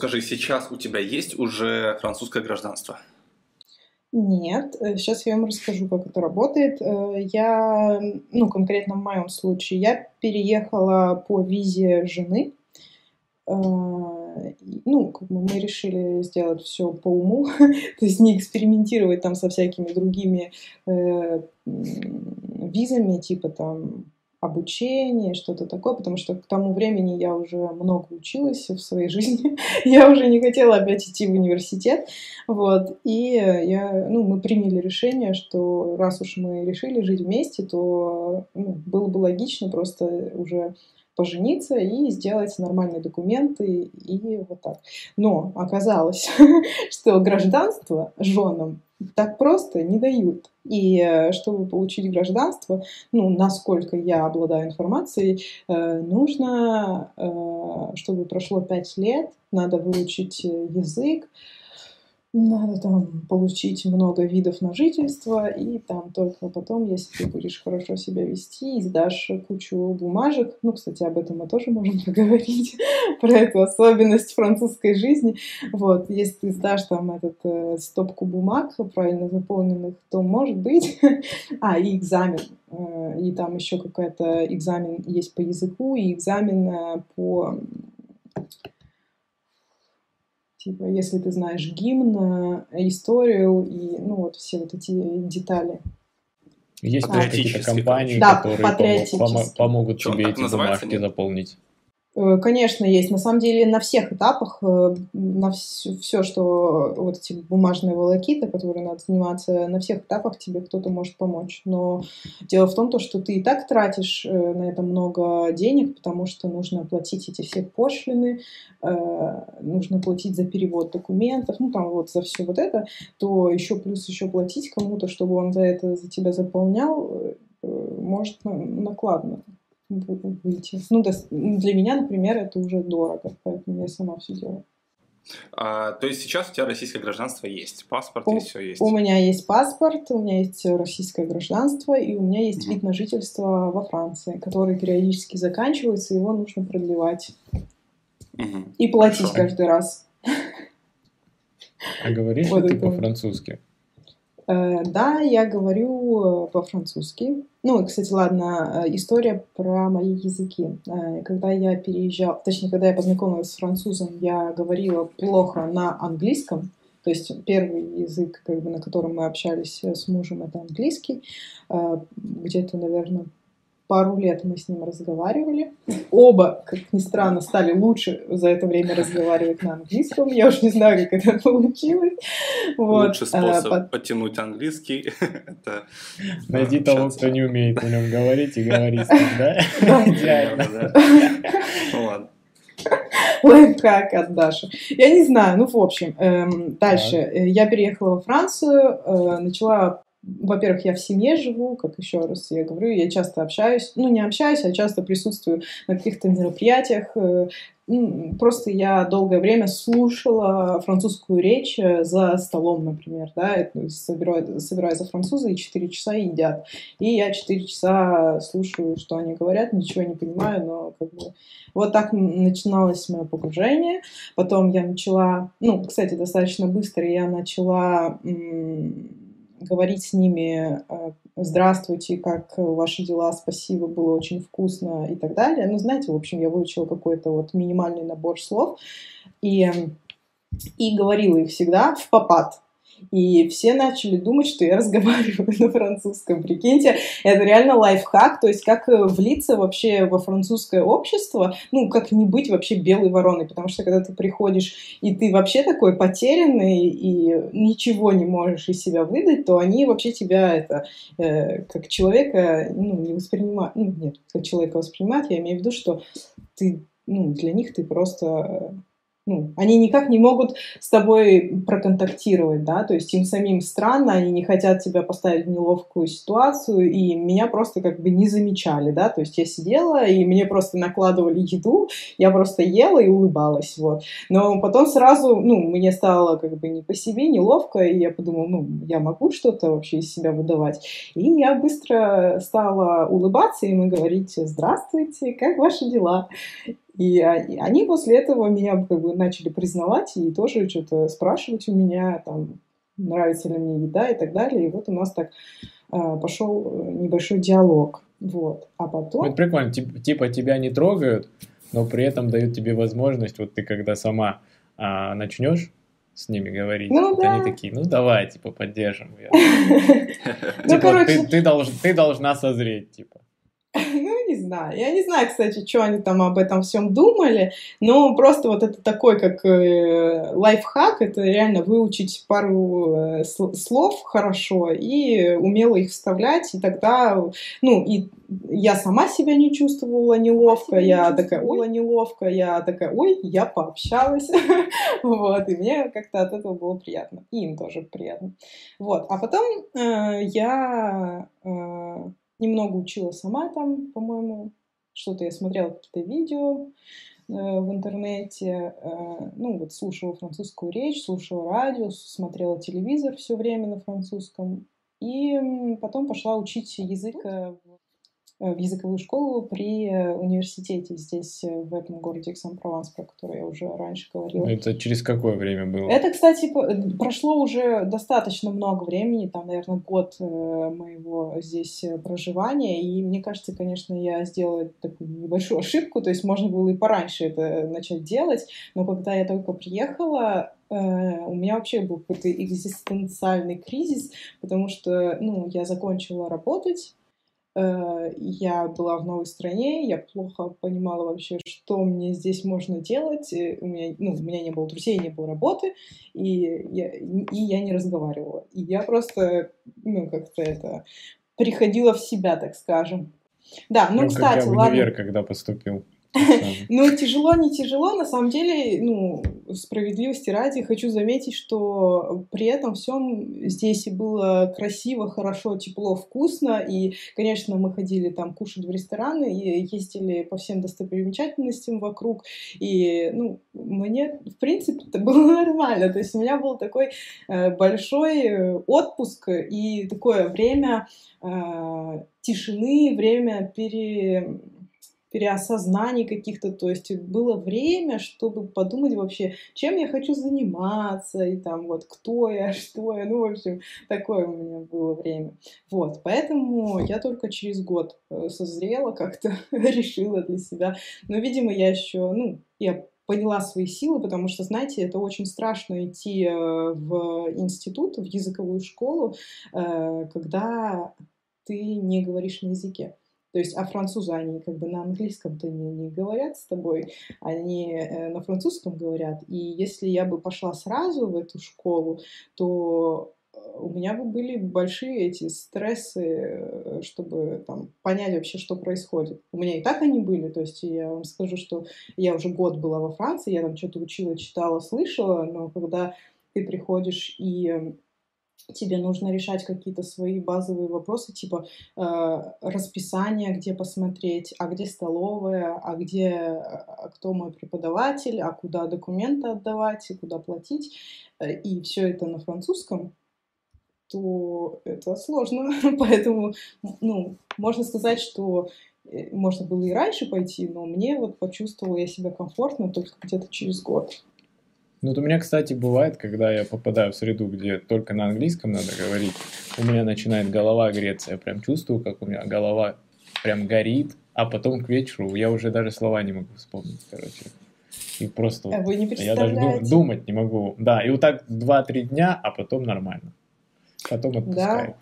Скажи, сейчас у тебя есть уже французское гражданство? Нет, сейчас э, я вам расскажу, как это работает. Э, я, ну, конкретно в моем случае, я переехала по визе жены. Э, ну, как бы мы решили сделать все по уму, то есть не экспериментировать там со всякими другими визами, типа там обучение, что-то такое, потому что к тому времени я уже много училась в своей жизни, я уже не хотела опять идти в университет, вот, и я, ну, мы приняли решение, что раз уж мы решили жить вместе, то ну, было бы логично просто уже пожениться и сделать нормальные документы и вот так. Но оказалось, что гражданство женам так просто не дают. И э, чтобы получить гражданство, ну, насколько я обладаю информацией, э, нужно, э, чтобы прошло пять лет, надо выучить язык, надо там получить много видов на жительство, и там только потом, если ты будешь хорошо себя вести и сдашь кучу бумажек, ну, кстати, об этом мы тоже можем поговорить, про эту особенность французской жизни, вот, если ты сдашь там этот э, стопку бумаг правильно заполненных, то может быть, а, и экзамен, э, и там еще какой-то экзамен есть по языку, и экзамен э, по Типа, если ты знаешь гимн, э, историю и, ну, вот все вот эти детали. Есть какие-то компании, да, которые пом- помогут Что, тебе эти бумажки заполнить? Э, конечно, есть. На самом деле на всех этапах, э, на все, все, что вот эти бумажные волокиты, которые надо заниматься, на всех этапах тебе кто-то может помочь. Но дело в том, то, что ты и так тратишь э, на это много денег, потому что нужно платить эти все пошлины, нужно платить за перевод документов, ну там вот за все вот это, то еще плюс еще платить кому-то, чтобы он за это за тебя заполнял, может накладно выйти. Ну, для меня, например, это уже дорого, поэтому я сама все делаю. А, то есть сейчас у тебя российское гражданство есть, паспорт у, и все есть? У меня есть паспорт, у меня есть российское гражданство, и у меня есть mm вид на жительство во Франции, который периодически заканчивается, его нужно продлевать. mm И платить Хорошо. каждый раз. А говоришь вот ты по-французски? Э, да, я говорю э, по-французски. Ну, кстати, ладно, э, история про мои языки. Когда я переезжала, точнее, когда я познакомилась с французом, я говорила плохо на английском. То есть первый язык, как бы, на котором мы общались с мужем, это английский. Где-то, наверное, пару лет мы с ним разговаривали. Оба, как ни странно, стали лучше за это время разговаривать на английском. Я уж не знаю, как это получилось. Вот. Лучший а, способ а, подтянуть английский — это Найди того, кто не умеет на нем говорить, и говорить, да? Идеально. Ну ладно. Лайфхак от Даши. Я не знаю, ну, в общем, эм, дальше. Да. Я переехала во Францию, э, начала во-первых, я в семье живу, как еще раз я говорю, я часто общаюсь, ну не общаюсь, а часто присутствую на каких-то мероприятиях. Э, просто я долгое время слушала французскую речь э, за столом, например, да, собираю, собираю за французы и 4 часа едят. И я 4 часа слушаю, что они говорят, ничего не понимаю, но как бы вот так начиналось мое погружение. Потом я начала, ну, кстати, достаточно быстро я начала говорить с ними э, «Здравствуйте, как ваши дела? Спасибо, было очень вкусно» и так далее. Ну, знаете, в общем, я выучила какой-то вот минимальный набор слов и, и говорила их всегда в попад. И все начали думать, что я разговариваю на французском. Прикиньте, это реально лайфхак, то есть как э, влиться вообще во французское общество, ну, как не быть вообще белой вороной, потому что когда ты приходишь, и ты вообще такой потерянный, и ничего не можешь из себя выдать, то они вообще тебя это э, как человека, ну, не воспринимают, ну, нет, как человека воспринимают, я имею в виду, что ты, ну, для них ты просто ну, они никак не могут с тобой проконтактировать, да, то есть им самим странно, они не хотят тебя поставить в неловкую ситуацию, и меня просто как бы не замечали, да, то есть я сидела, и мне просто накладывали еду, я просто ела и улыбалась, вот. Но потом сразу, ну, мне стало как бы не по себе, неловко, и я подумала, ну, я могу что-то вообще из себя выдавать. И я быстро стала улыбаться им и говорить, здравствуйте, как ваши дела? И они после этого меня как бы начали признавать и тоже что-то спрашивать у меня, там, нравится ли мне еда и так далее. И вот у нас так а, пошел небольшой диалог. Вот. А потом... Это прикольно. Типа, типа тебя не трогают, но при этом дают тебе возможность, вот ты когда сама а, начнешь с ними говорить, ну, да. они такие, ну давай, типа, поддержим. Ну, типа, ты должна созреть, типа. Не знаю. Я не знаю, кстати, что они там об этом всем думали, но просто вот это такой, как э, лайфхак, это реально выучить пару э, слов хорошо и умело их вставлять, и тогда, ну, и я сама себя не чувствовала неловко, я такая, ой, неловко, я такая, ой, я пообщалась, вот, и мне как-то от этого было приятно, и им тоже приятно, вот, а потом э, я э, немного учила сама там, по-моему, что-то я смотрела какие-то видео э, в интернете, э, ну вот слушала французскую речь, слушала радио, смотрела телевизор все время на французском, и потом пошла учить язык э, в языковую школу при э, университете здесь, э, в этом городе Эксан-Прованс, про который я уже раньше говорила. Это через какое время было? Это, кстати, прошло уже достаточно много времени, там, наверное, год моего здесь проживания, и мне кажется, конечно, я сделала такую небольшую ошибку, то есть можно было и пораньше это начать делать, но когда я только приехала, у меня вообще был какой-то экзистенциальный кризис, потому что, ну, я закончила работать, Э, я была в новой стране, я плохо понимала вообще, что мне здесь можно делать. У меня, ну, у меня не было друзей, не было работы, и я, и я не разговаривала. И я просто, ну, как-то это, приходила в себя, так скажем. Да, ну, ну кстати, ладно. универ, когда поступил. Ну, тяжело, не тяжело. На самом деле, ну, справедливости ради, хочу заметить, что при этом всем здесь и было красиво, хорошо, тепло, вкусно. И, конечно, мы ходили там кушать в рестораны и ездили по всем достопримечательностям вокруг. И, ну, мне, в принципе, это было нормально. То есть у меня был такой э, большой отпуск и такое время э, тишины, время пере переосознаний каких-то, то есть было время, чтобы подумать вообще, чем я хочу заниматься, и там вот кто я, что я, ну, в общем, такое у меня было время. Вот, поэтому я только через год э, созрела, как-то решила для себя. Но, видимо, я еще, ну, я поняла свои силы, потому что, знаете, это очень страшно идти э, в институт, в языковую школу, э, когда ты не говоришь на языке. То есть, а французы, они как бы на английском-то не, не говорят с тобой, они э, на французском говорят. И если я бы пошла сразу в эту школу, то э, у меня бы были большие эти стрессы, э, чтобы там, понять вообще, что происходит. У меня и так они были, то есть я вам скажу, что я уже год была во Франции, я там что-то учила, читала, слышала, но когда ты приходишь и тебе нужно решать какие-то свои базовые вопросы, типа э, расписание, где посмотреть, а где столовая, а где, а кто мой преподаватель, а куда документы отдавать, и куда платить, э, и все это на французском, то это сложно. Поэтому, ну, можно сказать, что э, можно было и раньше пойти, но мне вот почувствовала я себя комфортно только где-то через год. Ну, вот у меня, кстати, бывает, когда я попадаю в среду, где только на английском надо говорить, у меня начинает голова греться. Я прям чувствую, как у меня голова прям горит, а потом к вечеру я уже даже слова не могу вспомнить, короче. И просто а вы не я даже дум, думать не могу. Да, и вот так 2-3 дня, а потом нормально. Потом отпускаю. Да.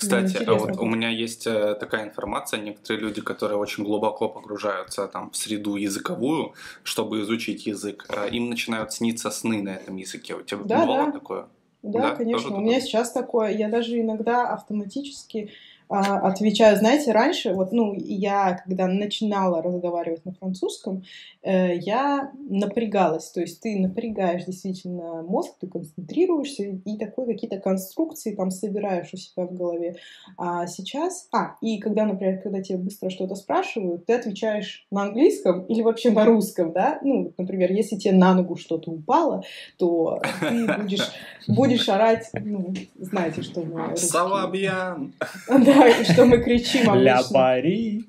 Кстати, а вот у меня есть э, такая информация, некоторые люди, которые очень глубоко погружаются там в среду языковую, чтобы изучить язык, э, им начинают сниться сны на этом языке. У тебя да, бывало да. такое? Да, да конечно. У меня сейчас такое. Я даже иногда автоматически отвечаю, знаете, раньше, вот, ну, я, когда начинала разговаривать на французском, э, я напрягалась, то есть ты напрягаешь действительно мозг, ты концентрируешься и такой какие-то конструкции там собираешь у себя в голове. А сейчас, а, и когда, например, когда тебе быстро что-то спрашивают, ты отвечаешь на английском или вообще на русском, да, ну, например, если тебе на ногу что-то упало, то ты будешь, будешь орать, ну, знаете, что мы. Салабьян! Да, что мы кричим обычно. Ля Пари.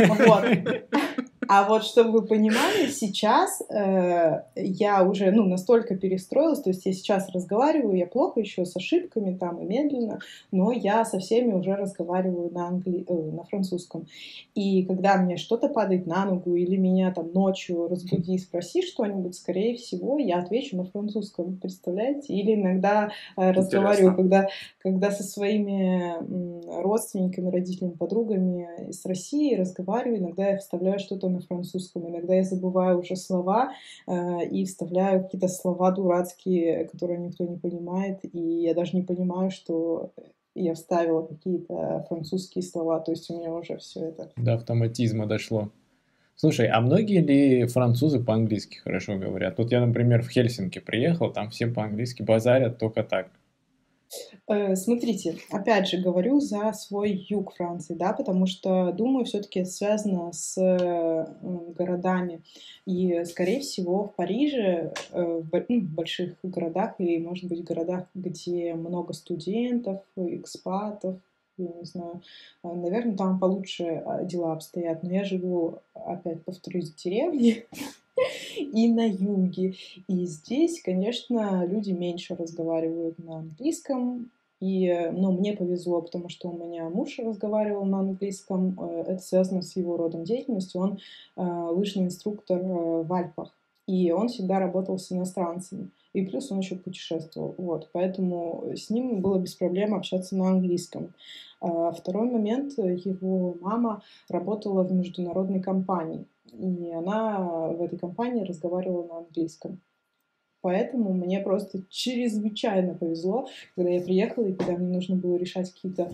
Вот. А вот, чтобы вы понимали, сейчас э, я уже ну, настолько перестроилась, то есть я сейчас разговариваю, я плохо еще с ошибками там и медленно, но я со всеми уже разговариваю на, англи... э, на французском. И когда мне что-то падает на ногу или меня там ночью разбуди и спроси что-нибудь, скорее всего, я отвечу на французском, представляете? Или иногда э, разговариваю, когда, когда со своими родственниками, родителями, подругами из России разговариваю, иногда я вставляю что-то на французском, иногда я забываю уже слова э, и вставляю какие-то слова дурацкие, которые никто не понимает, и я даже не понимаю, что я вставила какие-то французские слова, то есть у меня уже все это... До автоматизма дошло. Слушай, а многие ли французы по-английски хорошо говорят? Вот я, например, в Хельсинки приехал, там все по-английски базарят только так. Э, смотрите, опять же говорю за свой юг Франции, да, потому что, думаю, все-таки связано с э, городами. И, скорее всего, в Париже, э, ну, в больших городах или, может быть, городах, где много студентов, экспатов, я не знаю, наверное, там получше дела обстоят. Но я живу, опять повторюсь, в деревне, и на юге. И здесь, конечно, люди меньше разговаривают на английском. И, ну, мне повезло, потому что у меня муж разговаривал на английском. Э, это связано с его родом деятельности. Он э, лыжный инструктор э, в Альпах. И он всегда работал с иностранцами. И плюс он еще путешествовал. Вот. Поэтому с ним было без проблем общаться на английском. А второй момент. Его мама работала в международной компании и она в этой компании разговаривала на английском. Поэтому мне просто чрезвычайно повезло, когда я приехала и когда мне нужно было решать какие-то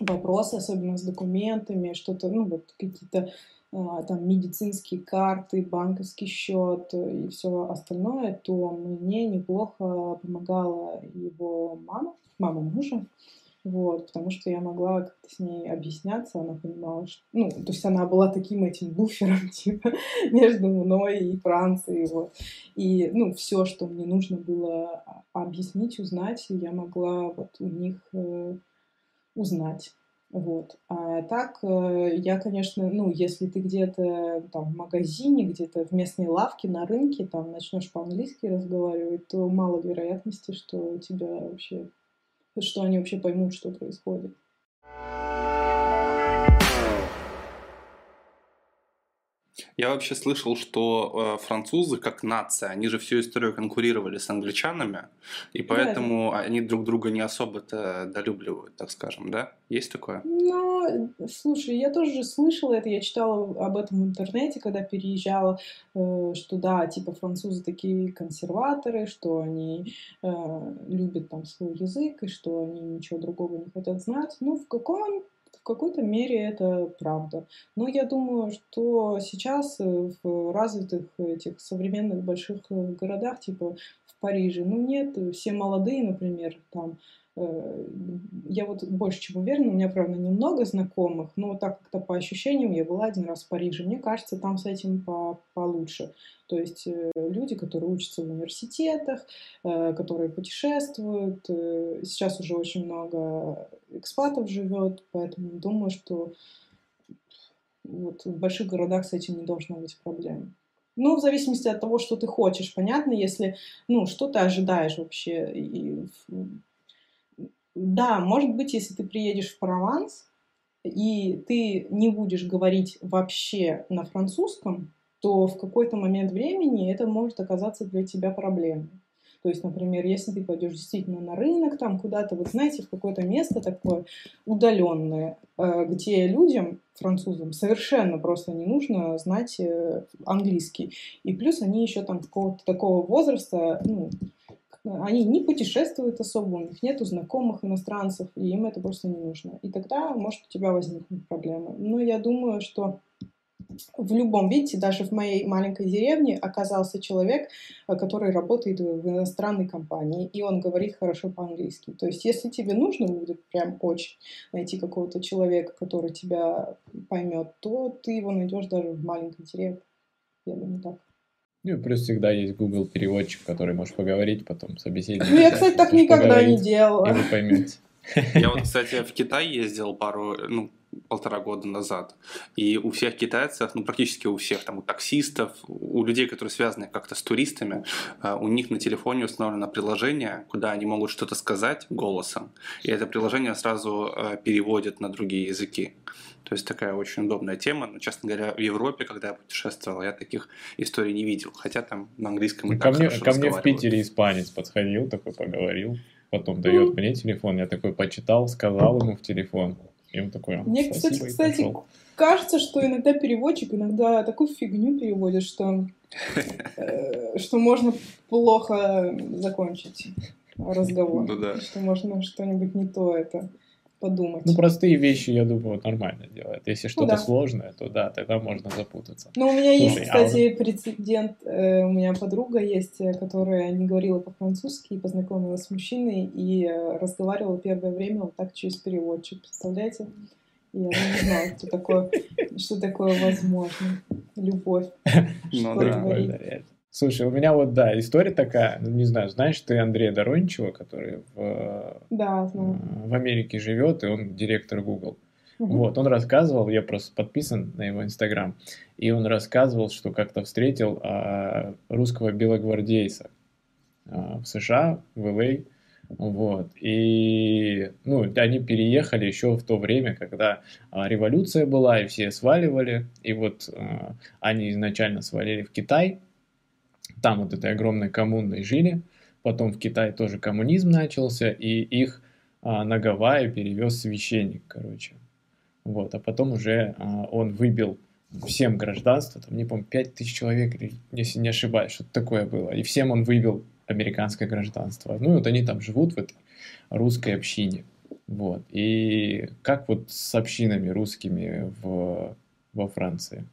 вопросы, особенно с документами, что-то, ну вот какие-то а, там медицинские карты, банковский счет и все остальное, то мне неплохо помогала его мама, мама мужа. Вот, потому что я могла как-то с ней объясняться, она понимала, что... Ну, то есть она была таким этим буфером, типа, между мной и Францией, вот. И, ну, все, что мне нужно было объяснить, узнать, я могла вот у них э, узнать. Вот. А так, э, я, конечно, ну, если ты где-то там в магазине, где-то в местной лавке, на рынке, там начнешь по-английски разговаривать, то мало вероятности, что тебя вообще что они вообще поймут, что происходит. Я вообще слышал, что э, французы как нация, они же всю историю конкурировали с англичанами, и поэтому да. они друг друга не особо-то долюбливают, так скажем, да? Есть такое? Ну, слушай, я тоже слышала это, я читала об этом в интернете, когда переезжала, э, что да, типа французы такие консерваторы, что они э, любят там свой язык, и что они ничего другого не хотят знать. Ну, в каком какой-то мере это правда. Но я думаю, что сейчас э, в развитых этих современных больших э, городах, типа в Париже, ну нет, все молодые, например, там Э, я вот больше чем уверена, у меня, правда, немного знакомых, но так как-то по ощущениям я была один раз в Париже. Мне кажется, там с этим по получше. То есть э, люди, которые учатся в университетах, э, которые путешествуют. Сейчас уже очень много экспатов живет, поэтому думаю, что вот в больших городах с этим не должно быть проблем. Ну, в зависимости от того, что ты хочешь. Понятно, если, ну, что ты ожидаешь вообще и да, может быть, если ты приедешь в Прованс, и ты не будешь говорить вообще на французском, то в какой-то момент времени это может оказаться для тебя проблемой. То есть, например, если ты пойдешь действительно на рынок, там куда-то, вот знаете, в какое-то место такое удаленное, э, где людям, французам, совершенно просто не нужно знать э, английский. И плюс они еще там какого-то такого возраста, ну, они не путешествуют особо, у них нету знакомых иностранцев, и им это просто не нужно. И тогда может у тебя возникнуть проблемы. Но я думаю, что в любом, видите, даже в моей маленькой деревне оказался человек, э, который работает в иностранной компании, и он говорит хорошо по-английски. То есть, если тебе нужно будет прям очень найти какого-то человека, который тебя поймет, то ты его найдешь даже в маленькой деревне. Я думаю так. Ну и плюс всегда есть Google переводчик, который можешь поговорить потом собеседник. Ну я, кстати, так никогда не делала. И вы поймете. Я вот, кстати, в Китай ездил пару, ну, полтора года назад. И у всех китайцев, ну практически у всех, там у таксистов, у людей, которые связаны как-то с туристами, э, у них на телефоне установлено приложение, куда они могут что-то сказать голосом. И это приложение сразу э, переводит на другие языки. То есть такая очень удобная тема. Но, честно говоря, в Европе, когда я путешествовал, я таких историй не видел. Хотя там на английском и ко мне, ко мне в Питере испанец подходил, такой поговорил. Потом дает мне телефон. Я такой почитал, сказал ему в телефон. И он такой, Мне, кстати, кстати кажется, что иногда переводчик иногда такую фигню переводит, что, э, что можно плохо закончить разговор. Ну, да. Что можно что-нибудь не то это подумать. Ну, простые вещи, я думаю, нормально делает. Если что-то ну, да. сложное, то да, тогда можно запутаться. Ну, у меня Слушай, есть, кстати, а... прецедент. Э, у меня подруга есть, э, которая не говорила по-французски и познакомилась с мужчиной и э, разговаривала первое время вот так через переводчик. Представляете? Я не знаю, что такое, что такое возможно. Любовь. Ну да, Слушай, у меня вот, да, история такая, ну, не знаю, знаешь ты Андрея Дорончева, который в, да, знаю. в Америке живет, и он директор Google. Угу. Вот, он рассказывал, я просто подписан на его Инстаграм, и он рассказывал, что как-то встретил а, русского белогвардейца а, в США, в ЛА, вот, и, ну, они переехали еще в то время, когда а, революция была, и все сваливали, и вот а, они изначально свалили в Китай, там вот этой огромной коммуной жили, потом в Китае тоже коммунизм начался, и их а, на Гавайи перевез священник, короче. Вот, а потом уже а, он выбил всем гражданство, там, не помню, 5 тысяч человек, если не ошибаюсь, что-то такое было. И всем он выбил американское гражданство. Ну, и вот они там живут в этой русской общине. Вот. И как вот с общинами русскими в, во Франции?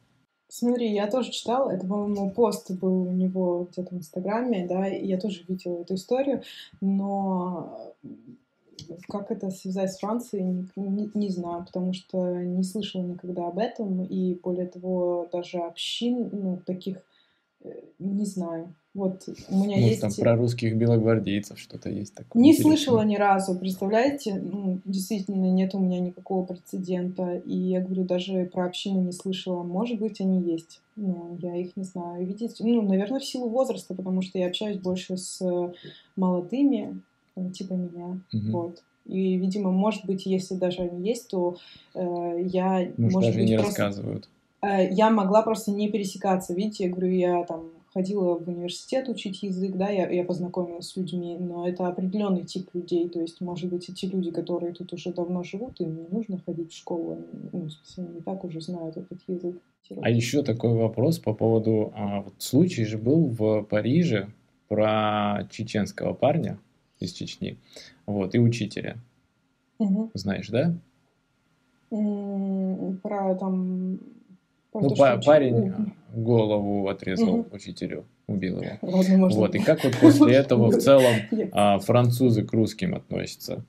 Смотри, я тоже читала, это, по-моему, пост был у него где-то в Инстаграме, да, и я тоже видела эту историю, но как это связать с Францией, не, не, не знаю, потому что не слышала никогда об этом, и более того, даже общин, ну, таких, э, не знаю. Вот у меня Может, есть... там про русских белогвардейцев что-то есть такое. Не интересное. слышала ни разу, представляете? Ну, действительно, нет у меня никакого прецедента. И я говорю, даже про общины не слышала. Может быть, они есть. Но я их не знаю. Видите, ну, наверное, в силу возраста, потому что я общаюсь больше с молодыми, типа меня. Угу. Вот. И, видимо, может быть, если даже они есть, то э, я... Может, может даже быть, не просто... рассказывают. Э, я могла просто не пересекаться. Видите, я говорю, я там ходила в университет учить язык, да, я, я познакомилась с людьми, но это определенный тип людей, то есть, может быть, эти люди, которые тут уже давно живут, им не нужно ходить в школу, ну, не так уже знают этот язык. А еще такой вопрос по поводу, а, вот случай же был в Париже про чеченского парня из Чечни, вот, и учителя. Угу. Знаешь, да? Про там ну, парень голову отрезал угу. учителю, убил его. Возможно. Вот, и как вот после этого в целом а, французы к русским относятся?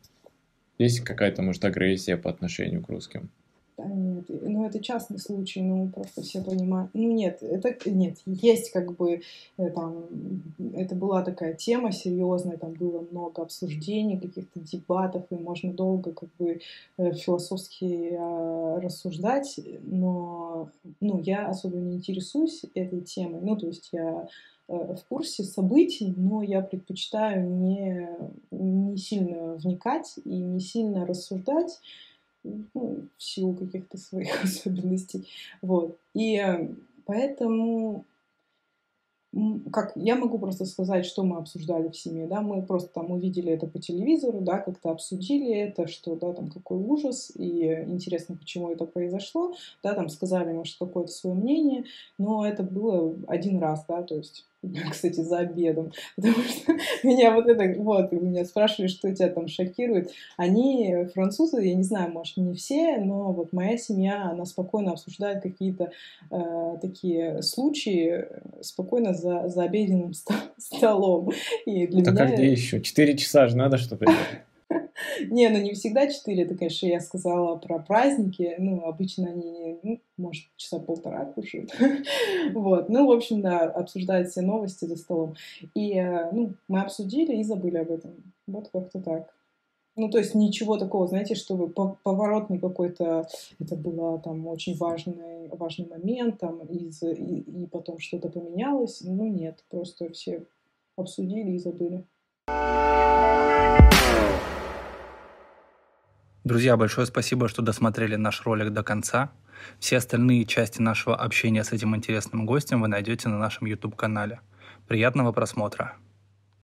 Есть какая-то, может, агрессия по отношению к русским? Да нет, ну это частный случай, ну просто все понимают. Ну нет, это нет, есть как бы э, там, это была такая тема серьезная, там было много обсуждений, каких-то дебатов, и можно долго как бы э, философски э, рассуждать, но ну я особо не интересуюсь этой темой, ну то есть я в курсе событий, но я предпочитаю не, не сильно вникать и не сильно рассуждать, ну, в силу каких-то своих особенностей. Вот. И э, поэтому как я могу просто сказать, что мы обсуждали в семье, да, мы просто там увидели это по телевизору, да, как-то обсудили это, что, да, там какой ужас, и интересно, почему это произошло, да, там сказали, может, какое-то свое мнение, но это было один раз, да, то есть кстати, за обедом, потому что меня вот это, вот, меня спрашивали, что тебя там шокирует. Они французы, я не знаю, может, не все, но вот моя семья, она спокойно обсуждает какие-то э, такие случаи, спокойно за, за обеденным столом. И для так меня... а где еще? Четыре часа же надо что-то делать. Не, ну не всегда четыре, это, конечно, я сказала про праздники, ну, обычно они, ну, может, часа полтора кушают. Вот, ну, в общем, да, обсуждают все новости за столом. И, э, ну, мы обсудили и забыли об этом. Вот как-то так. Ну, то есть ничего такого, знаете, чтобы поворотный какой-то, это было там очень важный, важный момент, там, из, и, и потом что-то поменялось. Ну, нет, просто все обсудили и забыли. Друзья, большое спасибо, что досмотрели наш ролик до конца. Все остальные части нашего общения с этим интересным гостем вы найдете на нашем YouTube-канале. Приятного просмотра!